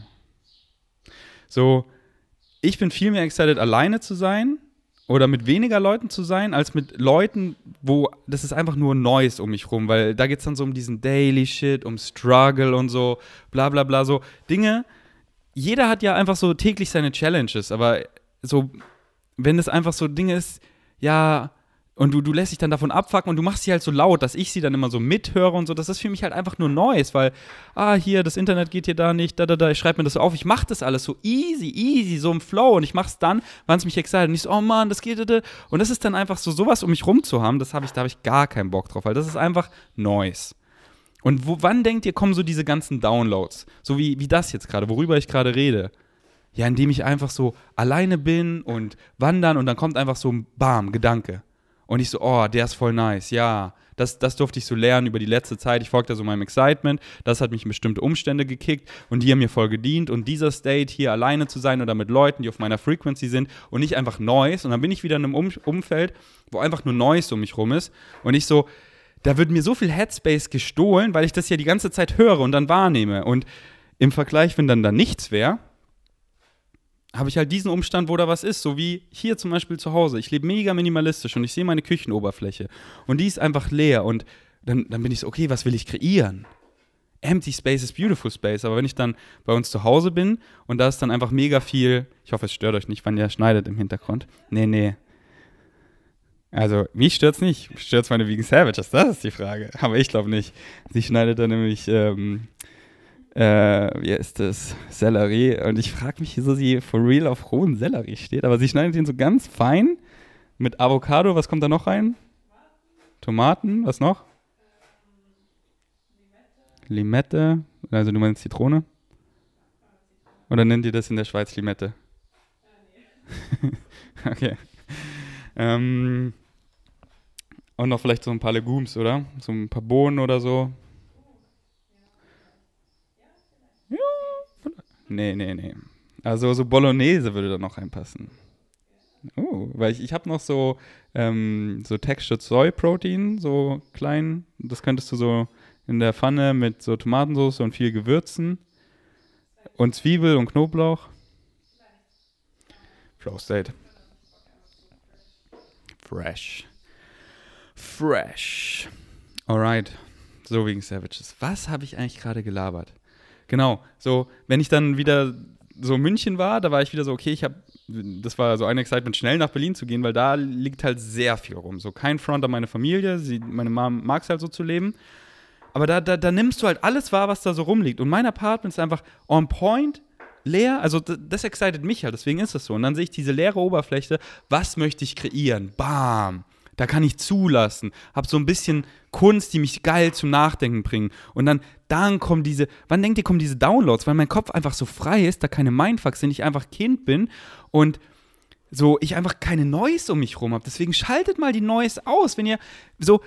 A: So, ich bin viel mehr excited, alleine zu sein oder mit weniger Leuten zu sein, als mit Leuten, wo das ist einfach nur Neues um mich rum, weil da geht es dann so um diesen Daily Shit, um Struggle und so, bla bla bla, so Dinge. Jeder hat ja einfach so täglich seine Challenges, aber so, wenn es einfach so Dinge ist, ja, und du, du lässt dich dann davon abfacken und du machst sie halt so laut, dass ich sie dann immer so mithöre und so. Das ist für mich halt einfach nur Neues, weil, ah, hier, das Internet geht hier da nicht, da, da, da, ich schreibe mir das so auf. Ich mache das alles so easy, easy, so im Flow und ich mache es dann, wann es mich excited. Und ich so, oh Mann, das geht, da, und das ist dann einfach so, sowas um mich rum zu haben, das habe ich, da habe ich gar keinen Bock drauf, weil das ist einfach Neues. Und wo, wann denkt ihr, kommen so diese ganzen Downloads? So wie, wie das jetzt gerade, worüber ich gerade rede. Ja, indem ich einfach so alleine bin und wandern und dann kommt einfach so ein Bam, Gedanke. Und ich so, oh, der ist voll nice, ja. Das, das durfte ich so lernen über die letzte Zeit. Ich folgte so meinem Excitement. Das hat mich in bestimmte Umstände gekickt und die haben mir voll gedient. Und dieser State hier alleine zu sein oder mit Leuten, die auf meiner Frequency sind und nicht einfach Noise. Und dann bin ich wieder in einem um Umfeld, wo einfach nur Noise um mich rum ist. Und ich so, da wird mir so viel Headspace gestohlen, weil ich das ja die ganze Zeit höre und dann wahrnehme. Und im Vergleich, wenn dann da nichts wäre, habe ich halt diesen Umstand, wo da was ist, so wie hier zum Beispiel zu Hause. Ich lebe mega minimalistisch und ich sehe meine Küchenoberfläche und die ist einfach leer und dann, dann bin ich so, okay, was will ich kreieren? Empty Space is beautiful space, aber wenn ich dann bei uns zu Hause bin und da ist dann einfach mega viel, ich hoffe, es stört euch nicht, wann ihr schneidet im Hintergrund. Nee, nee. Also, mich stört es nicht. Stört es meine Vegan Savages? Das ist die Frage. Aber ich glaube nicht. Sie schneidet dann nämlich ähm, äh, wie ist das, Sellerie. Und ich frage mich, wieso sie for real auf rohen Sellerie steht. Aber sie schneidet ihn so ganz fein mit Avocado. Was kommt da noch rein? Tomaten, was noch? Limette. Also du meinst Zitrone? Oder nennt ihr das in der Schweiz Limette? okay. Ähm, und noch vielleicht so ein paar Legumes, oder? So ein paar Bohnen oder so. Nee, nee, nee. Also so Bolognese würde da noch reinpassen. Oh, weil ich, ich habe noch so, ähm, so Textured Soy Protein, so klein. Das könntest du so in der Pfanne mit so Tomatensauce und viel Gewürzen. Und Zwiebel und Knoblauch. State. Fresh. Fresh. Alright. So wegen Savages. Was habe ich eigentlich gerade gelabert? Genau, so, wenn ich dann wieder so München war, da war ich wieder so, okay, ich habe, das war so ein Excitement, schnell nach Berlin zu gehen, weil da liegt halt sehr viel rum. So kein Front an meine Familie, sie, meine Mom mag es halt so zu leben. Aber da, da, da nimmst du halt alles wahr, was da so rumliegt. Und mein Apartment ist einfach on point, leer. Also das excited mich halt, deswegen ist das so. Und dann sehe ich diese leere Oberfläche. Was möchte ich kreieren? Bam. Da kann ich zulassen. Hab so ein bisschen Kunst, die mich geil zum Nachdenken bringen. Und dann, dann kommen diese, wann denkt ihr, kommen diese Downloads? Weil mein Kopf einfach so frei ist, da keine Mindfucks sind, ich einfach Kind bin und so, ich einfach keine Noise um mich rum habe. Deswegen schaltet mal die Noise aus, wenn ihr so,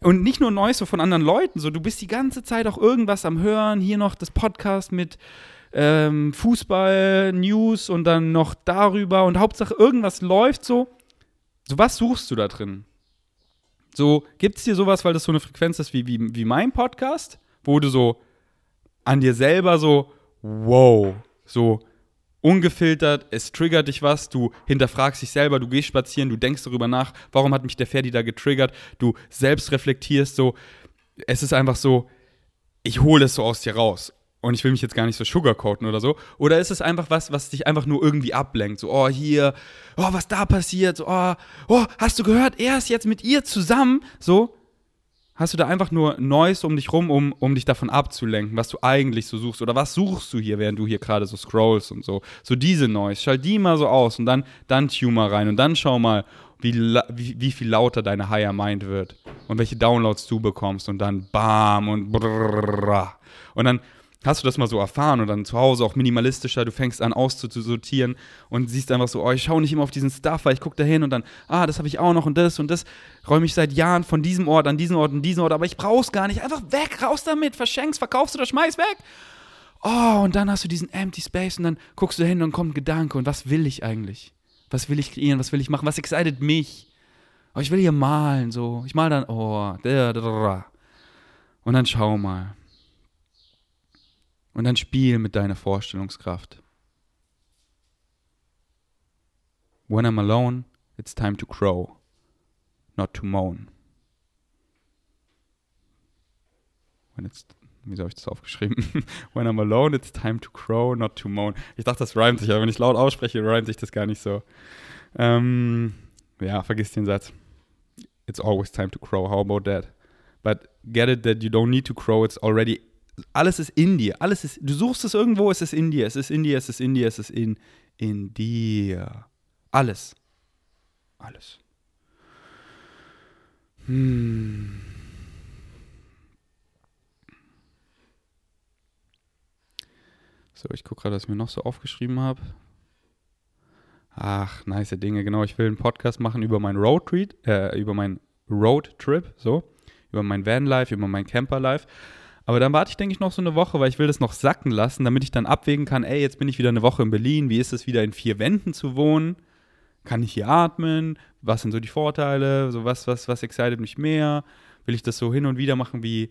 A: und nicht nur Noise so von anderen Leuten, so, du bist die ganze Zeit auch irgendwas am Hören, hier noch das Podcast mit ähm, Fußball, News und dann noch darüber und Hauptsache irgendwas läuft so so, was suchst du da drin? So, gibt es dir sowas, weil das so eine Frequenz ist wie, wie, wie mein Podcast, wo du so an dir selber so, wow, so ungefiltert, es triggert dich was, du hinterfragst dich selber, du gehst spazieren, du denkst darüber nach, warum hat mich der Ferdi da getriggert, du selbst reflektierst so, es ist einfach so, ich hole es so aus dir raus und ich will mich jetzt gar nicht so sugarcoaten oder so. Oder ist es einfach was, was dich einfach nur irgendwie ablenkt? So, oh, hier, oh, was da passiert? So, oh, oh, hast du gehört, er ist jetzt mit ihr zusammen? So, hast du da einfach nur Neues um dich rum, um, um dich davon abzulenken, was du eigentlich so suchst? Oder was suchst du hier, während du hier gerade so scrollst und so? So diese Neues, schalt die mal so aus und dann, dann tune mal rein und dann schau mal, wie, wie, wie viel lauter deine Higher Mind wird und welche Downloads du bekommst und dann bam und brrrr. Und dann Hast du das mal so erfahren und dann zu Hause auch minimalistischer, du fängst an auszusortieren und siehst einfach so, oh, ich schaue nicht immer auf diesen Stuff, weil ich gucke da hin und dann, ah, das habe ich auch noch und das und das räume ich seit Jahren von diesem Ort an diesen Ort und diesen Ort, aber ich brauch's gar nicht. Einfach weg, raus damit, verschenkst, verkaufst oder schmeiß weg. Oh, und dann hast du diesen Empty Space und dann guckst du hin und kommt ein Gedanke und was will ich eigentlich? Was will ich kreieren? Was will ich machen? Was excited mich? Oh, ich will hier malen, so. Ich mal dann, oh, da, da, da. und dann schau mal. Und dann spiel mit deiner Vorstellungskraft. When I'm alone, it's time to crow, not to moan. When it's, wie habe ich das aufgeschrieben? When I'm alone, it's time to crow, not to moan. Ich dachte, das reimt sich, aber wenn ich laut ausspreche, reimt sich das gar nicht so. Ähm, ja, vergiss den Satz. it's always time to crow. How about that? But get it that you don't need to crow, it's already alles ist in dir. Alles ist, du suchst es irgendwo, es ist in dir, es ist in dir, es ist in dir, es ist in, in dir. Alles. Alles. Hm. So, ich gucke gerade, was ich mir noch so aufgeschrieben habe. Ach, nice Dinge, genau. Ich will einen Podcast machen über meinen Roadtrip, äh, über meinen Roadtrip, so, über mein Vanlife, über mein Camperlife. Aber dann warte ich, denke ich, noch so eine Woche, weil ich will das noch sacken lassen, damit ich dann abwägen kann, ey, jetzt bin ich wieder eine Woche in Berlin, wie ist es wieder in vier Wänden zu wohnen? Kann ich hier atmen? Was sind so die Vorteile? So was, was, was excited mich mehr? Will ich das so hin und wieder machen wie,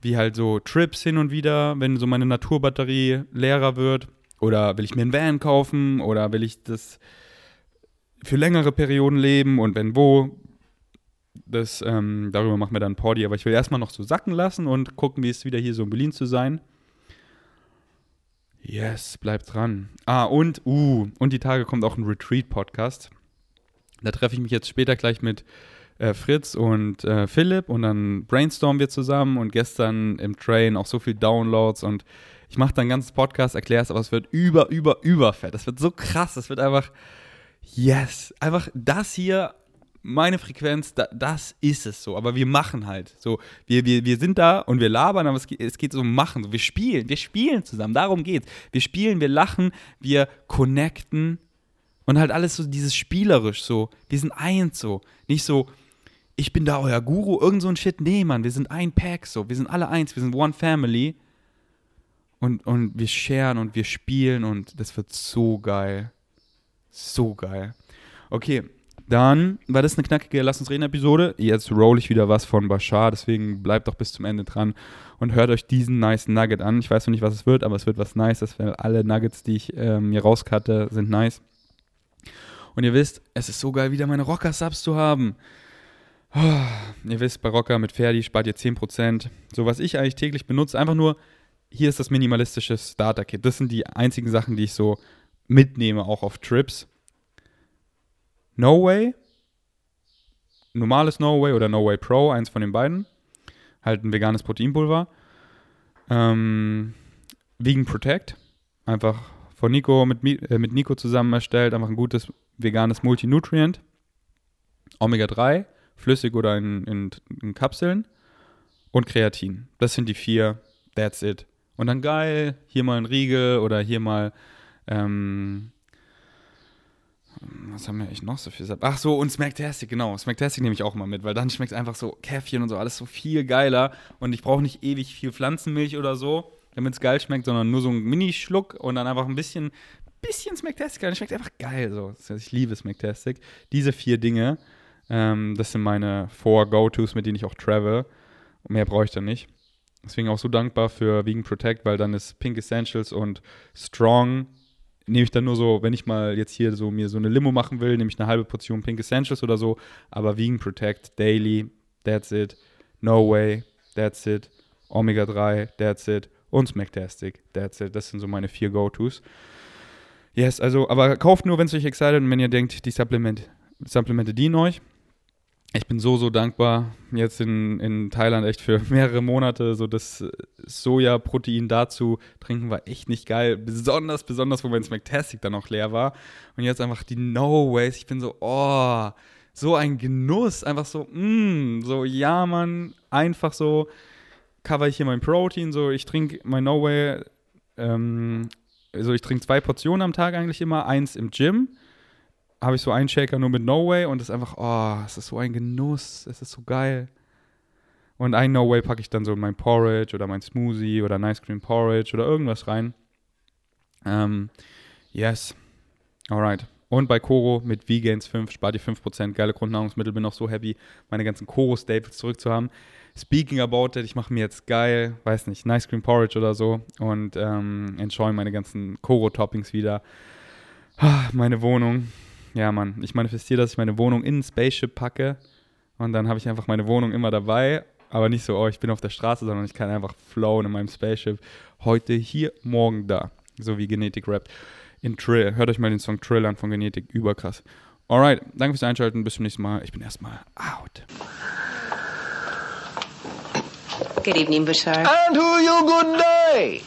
A: wie halt so Trips hin und wieder, wenn so meine Naturbatterie leerer wird? Oder will ich mir einen Van kaufen? Oder will ich das für längere Perioden leben? Und wenn wo? Das, ähm, darüber machen wir dann Porti. Aber ich will erstmal noch so sacken lassen und gucken, wie es wieder hier so in Berlin zu sein. Yes, bleibt dran. Ah, und, uh, und die Tage kommt auch ein Retreat-Podcast. Da treffe ich mich jetzt später gleich mit äh, Fritz und äh, Philipp und dann brainstormen wir zusammen und gestern im Train auch so viel Downloads und ich mache dann ein ganzes Podcast, erkläre es, aber es wird über, über, überfett. Das wird so krass. Es wird einfach, yes, einfach das hier, meine Frequenz, da, das ist es so. Aber wir machen halt. So, wir, wir, wir sind da und wir labern, aber es geht, es geht so um Machen. So, wir spielen, wir spielen zusammen. Darum geht's. Wir spielen, wir lachen, wir connecten und halt alles so dieses spielerisch so. Wir sind eins so. Nicht so, ich bin da euer Guru, irgend so ein Shit. Nee, Mann, wir sind ein Pack so. Wir sind alle eins, wir sind One Family. Und, und wir sharen und wir spielen und das wird so geil. So geil. Okay, dann war das eine knackige Lass uns reden Episode. Jetzt roll ich wieder was von Bashar, deswegen bleibt doch bis zum Ende dran und hört euch diesen nice Nugget an. Ich weiß noch nicht, was es wird, aber es wird was Nices, weil alle Nuggets, die ich ähm, hier rauskatte, sind nice. Und ihr wisst, es ist so geil, wieder meine Rocker-Subs zu haben. Oh, ihr wisst, bei Rocker mit Ferdi spart ihr 10%. So, was ich eigentlich täglich benutze, einfach nur hier ist das minimalistische Starter-Kit. Das sind die einzigen Sachen, die ich so mitnehme, auch auf Trips. No Way, normales No Way oder No Way Pro, eins von den beiden. Halt ein veganes Proteinpulver. Ähm, Vegan Protect, einfach von Nico mit, äh, mit Nico zusammen erstellt, einfach ein gutes veganes Multinutrient. Omega 3, flüssig oder in, in, in Kapseln. Und Kreatin. Das sind die vier. That's it. Und dann geil, hier mal ein Riegel oder hier mal, ähm, was haben wir echt noch so viel? Ach so, und Smacktastic, genau. Smacktastic nehme ich auch mal mit, weil dann schmeckt es einfach so Käffchen und so alles so viel geiler. Und ich brauche nicht ewig viel Pflanzenmilch oder so, damit es geil schmeckt, sondern nur so einen Minischluck und dann einfach ein bisschen, bisschen Smacktastic. Dann schmeckt einfach geil so. Ich liebe Smacktastic. Diese vier Dinge, ähm, das sind meine four Go-Tos, mit denen ich auch travel. Und mehr brauche ich dann nicht. Deswegen auch so dankbar für Vegan Protect, weil dann ist Pink Essentials und Strong nehme ich dann nur so, wenn ich mal jetzt hier so mir so eine Limo machen will, nehme ich eine halbe Portion Pink Essentials oder so, aber Vegan Protect Daily, that's it. No Way, that's it. Omega 3, that's it. Und Smacktastic, that's it. Das sind so meine vier Go-Tos. Yes, also, aber kauft nur, wenn es euch excited und wenn ihr denkt, die Supplement, Supplemente dienen euch ich bin so, so dankbar jetzt in, in Thailand echt für mehrere Monate. So das Sojaprotein dazu trinken war echt nicht geil. Besonders, besonders, wo mein Smacktastic dann noch leer war. Und jetzt einfach die No Ways. Ich bin so, oh, so ein Genuss. Einfach so, mm, so, ja, Mann, einfach so cover ich hier mein Protein. So, ich trinke mein No Way. Ähm, also ich trinke zwei Portionen am Tag eigentlich immer. Eins im Gym habe ich so einen Shaker nur mit No Way und es ist einfach, oh, es ist so ein Genuss, es ist so geil. Und ein No Way packe ich dann so in mein Porridge oder mein Smoothie oder Nice Cream Porridge oder irgendwas rein. Ähm, yes. Alright. Und bei Koro mit Vegans 5 spart ihr 5%. Geile Grundnahrungsmittel. Bin auch so happy, meine ganzen Koro-Staples zurückzuhaben. Speaking about it, ich mache mir jetzt geil, weiß nicht, Nice Cream Porridge oder so und ähm, enjoy meine ganzen Koro-Toppings wieder. Ah, meine Wohnung ja, Mann, ich manifestiere, dass ich meine Wohnung in ein Spaceship packe und dann habe ich einfach meine Wohnung immer dabei, aber nicht so, oh, ich bin auf der Straße, sondern ich kann einfach flowen in meinem Spaceship. Heute hier, morgen da. So wie Genetik rappt. In Trill, hört euch mal den Song Trill an von Genetik, überkrass. Alright, danke fürs Einschalten. Bis zum nächsten Mal. Ich bin erstmal out.
D: Good evening, Bashar.
E: And who you good day?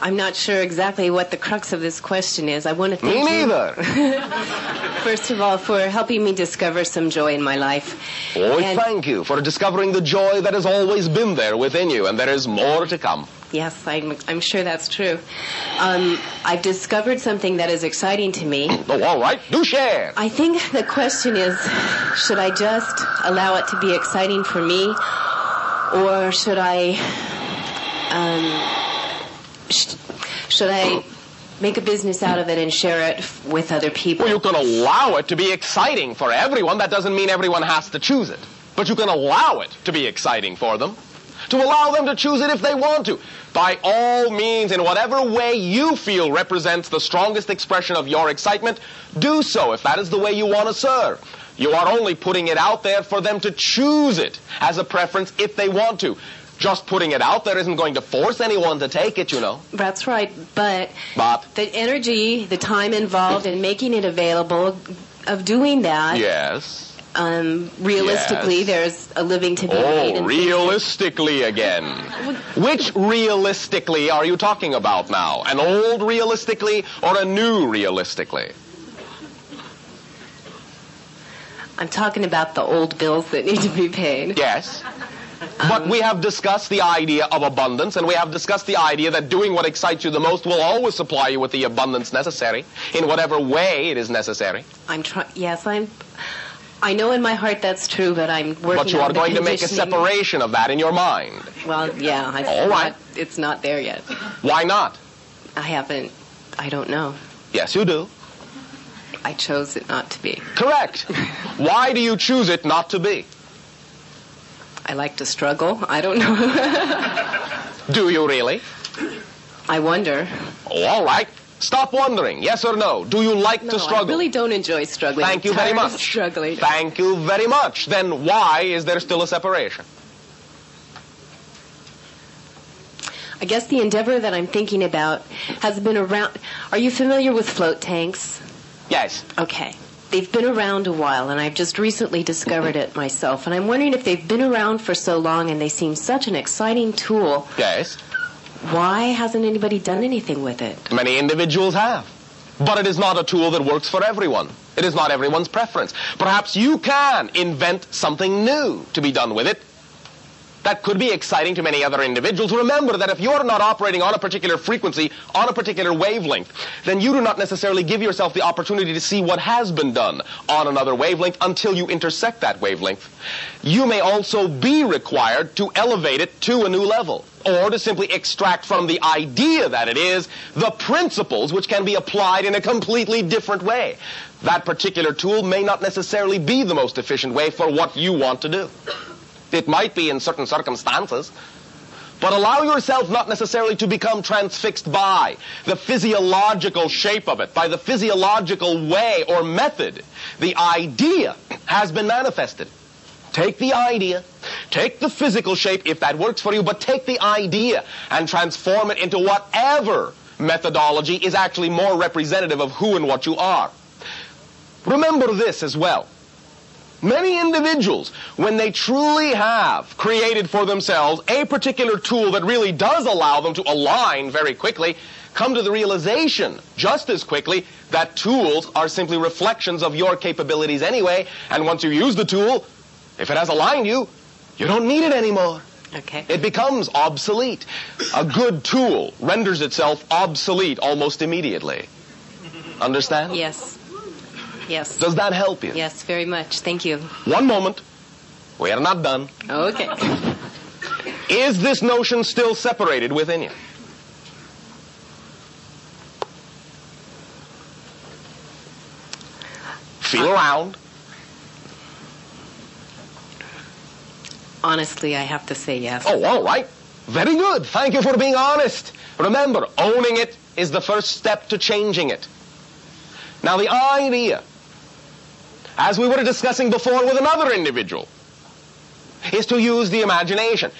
D: I'm not sure exactly what the crux of this question is. I want to thank
E: Me
D: you,
E: neither.
D: first of all, for helping me discover some joy in my life.
E: Oh,
D: And-
E: thank you for discovering the joy that has always been there within you, and there is more to come.
D: Yes, I'm, I'm sure that's true. Um, I've discovered something that is exciting to me.
E: Oh, all right, do share.
D: I think the question is should I just allow it to be exciting for me, or should I, um, should I make a business out of it and share it with other people?
E: Well, you can allow it to be exciting for everyone. That doesn't mean everyone has to choose it. But you can allow it to be exciting for them. To allow them to choose it if they want to. By all means, in whatever way you feel represents the strongest expression of your excitement, do so if that is the way you want to serve. You are only putting it out there for them to choose it as a preference if they want to. Just putting it out there isn't going to force anyone to take it, you know.
D: That's right, but
E: But,
D: the energy, the time involved in making it available, of doing that,
E: yes.
D: um, realistically,
E: Yes.
D: there's a living to be made.
E: Oh, realistically again. Which realistically are you talking about now? An old realistically or a new realistically?
D: I'm talking about the old bills that need to be paid.
E: Yes. But we have discussed the idea of abundance, and we have discussed the idea that doing what excites you the most will always supply you with the abundance necessary, in whatever way it is necessary.
D: I'm trying. Yes, I'm. I know in my heart that's true, but I'm working.
E: But you are going to make a separation of that in your mind.
D: Well, yeah. I've
E: All right.
D: not- it's not there yet.
E: Why not?
D: I haven't. I don't know.
E: Yes, you do.
D: I chose it not to be.
E: Correct. Why do you choose it not to be?
D: I like to struggle. I don't know.
E: Do you really?
D: I wonder.
E: Oh, all right. Stop wondering. Yes or no? Do you like
D: No,
E: to struggle?
D: I really don't enjoy struggling.
E: Thank
D: I'm
E: you very much.
D: Struggling.
E: Thank you very much. Then why is there still a separation?
D: I guess the endeavor that I'm thinking about has been around. Are you familiar with float tanks?
E: Yes.
D: Okay. They've been around a while, and I've just recently discovered it myself. And I'm wondering if they've been around for so long and they seem such an exciting tool,
E: Yes.
D: why hasn't anybody done anything with it?
E: Many individuals have. But it is not a tool that works for everyone. It is not everyone's preference. Perhaps you can invent something new to be done with it. That could be exciting to many other individuals. Remember that if you're not operating on a particular frequency, on a particular wavelength, then you do not necessarily give yourself the opportunity to see what has been done on another wavelength until you intersect that wavelength. You may also be required to elevate it to a new level or to simply extract from the idea that it is the principles which can be applied in a completely different way. That particular tool may not necessarily be the most efficient way for what you want to do. It might be in certain circumstances. But allow yourself not necessarily to become transfixed by the physiological shape of it, by the physiological way or method. The idea has been manifested. Take the idea, take the physical shape if that works for you, but take the idea and transform it into whatever methodology is actually more representative of who and what you are. Remember this as well. Many individuals, when they truly have created for themselves a particular tool that really does allow them to align very quickly, come to the realization just as quickly that tools are simply reflections of your capabilities anyway, and once you use the tool, if it has aligned you, you don't need it anymore.
D: Okay.
E: It becomes obsolete. A good tool renders itself obsolete almost immediately. Understand?
D: Yes. Yes.
E: Does that help you?
D: Yes, very much. Thank you.
E: One moment. We are not done.
D: Okay.
E: Is this notion still separated within you? Feel uh, around.
D: Honestly, I have to say yes.
E: Oh, all right. Very good. Thank you for being honest. Remember, owning it is the first step to changing it. Now, the idea, as we were discussing before with another individual, is to use the imagination.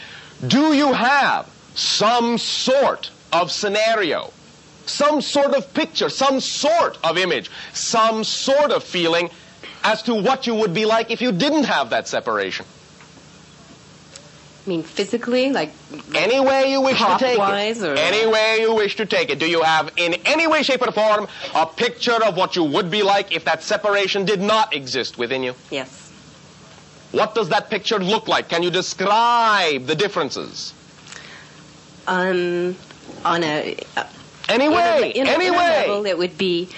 E: Do you have some sort of scenario, some sort of picture, some sort of image, some sort of feeling as to what you would be like if you didn't have that separation.
D: I mean, physically, like
E: Any way you wish to take it.
D: or-
E: Any way you wish to take it. Do you have, in any way, shape, or form, a picture of what you would be like if that separation did not exist within you?
D: yes,
E: What does that picture look like? Can you describe the differences?
D: um, on a uh,
E: Any way,
D: in a, in a level, it would be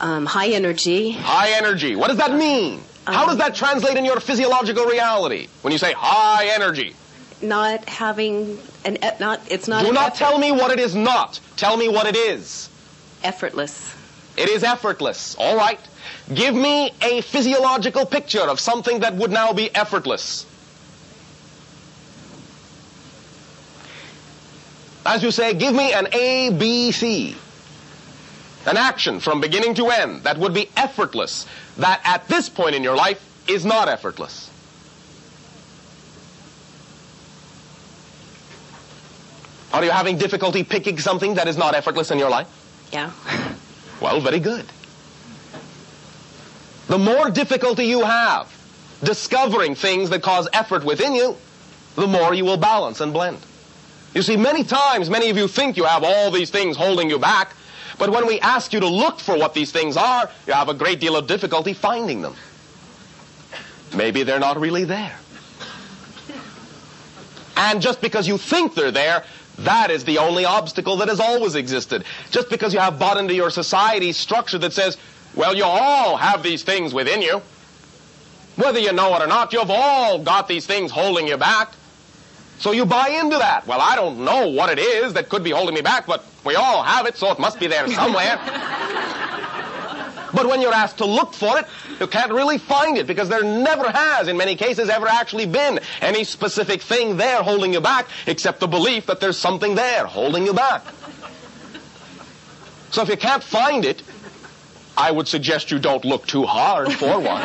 D: um, high energy.
E: High energy. What does that mean? How does that translate in your physiological reality when you say high energy?
D: Not having an not it's not
E: Do not
D: effort-
E: tell me what it is not. Tell me what it is.
D: effortless.
E: It is effortless. All right. Give me a physiological picture of something that would now be effortless. As you say, give me an A, B, C. An action from beginning to end that would be effortless, that at this point in your life is not effortless. Are you having difficulty picking something that is not effortless in your life?
D: Yeah.
E: Well, very good. The more difficulty you have discovering things that cause effort within you, the more you will balance and blend. You see, many times, many of you think you have all these things holding you back, but when we ask you to look for what these things are, you have a great deal of difficulty finding them. Maybe they're not really there. And just because you think they're there, that is the only obstacle that has always existed. Just because you have bought into your society's structure that says, well, you all have these things within you. Whether you know it or not, you've all got these things holding you back. So you buy into that. Well, I don't know what it is that could be holding me back, but we all have it, so it must be there somewhere. But when you're asked to look for it, you can't really find it because there never has, in many cases, ever actually been any specific thing there holding you back except the belief that there's something there holding you back. So if you can't find it, I would suggest you don't look too hard for one.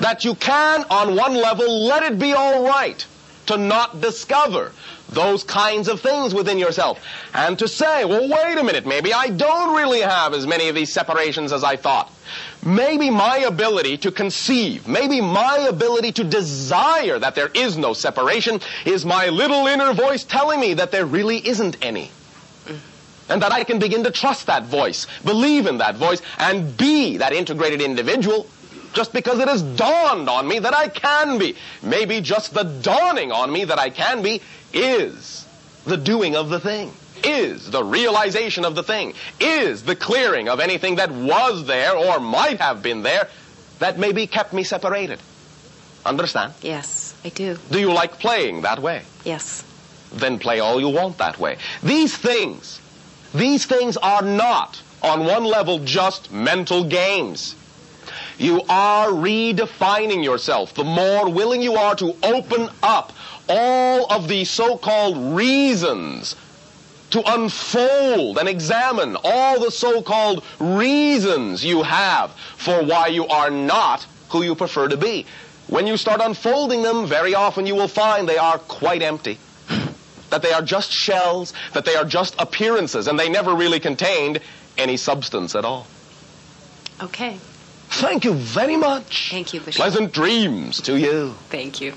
E: that you can, on one level, let it be all right to not discover those kinds of things within yourself. And to say, well, wait a minute, maybe I don't really have as many of these separations as I thought. Maybe my ability to conceive, maybe my ability to desire that there is no separation is my little inner voice telling me that there really isn't any. And that I can begin to trust that voice, believe in that voice, and be that integrated individual just because it has dawned on me that I can be. Maybe just the dawning on me that I can be is the doing of the thing, is the realization of the thing, is the clearing of anything that was there or might have been there that maybe kept me separated. Understand?
D: Yes, I do.
E: Do you like playing that way?
D: Yes.
E: then play all you want that way. These things, these things are not, on one level, just mental games. You are redefining yourself. The more willing you are to open up all of the so-called reasons to unfold and examine all the so-called reasons you have for why you are not who you prefer to be. When you start unfolding them, very often you will find they are quite empty that they are just shells, that they are just appearances, and they never really contained any substance at all.
D: Okay.
E: Thank you very much.
D: Thank you, Bishop.
E: Pleasant dreams to you.
D: Thank you.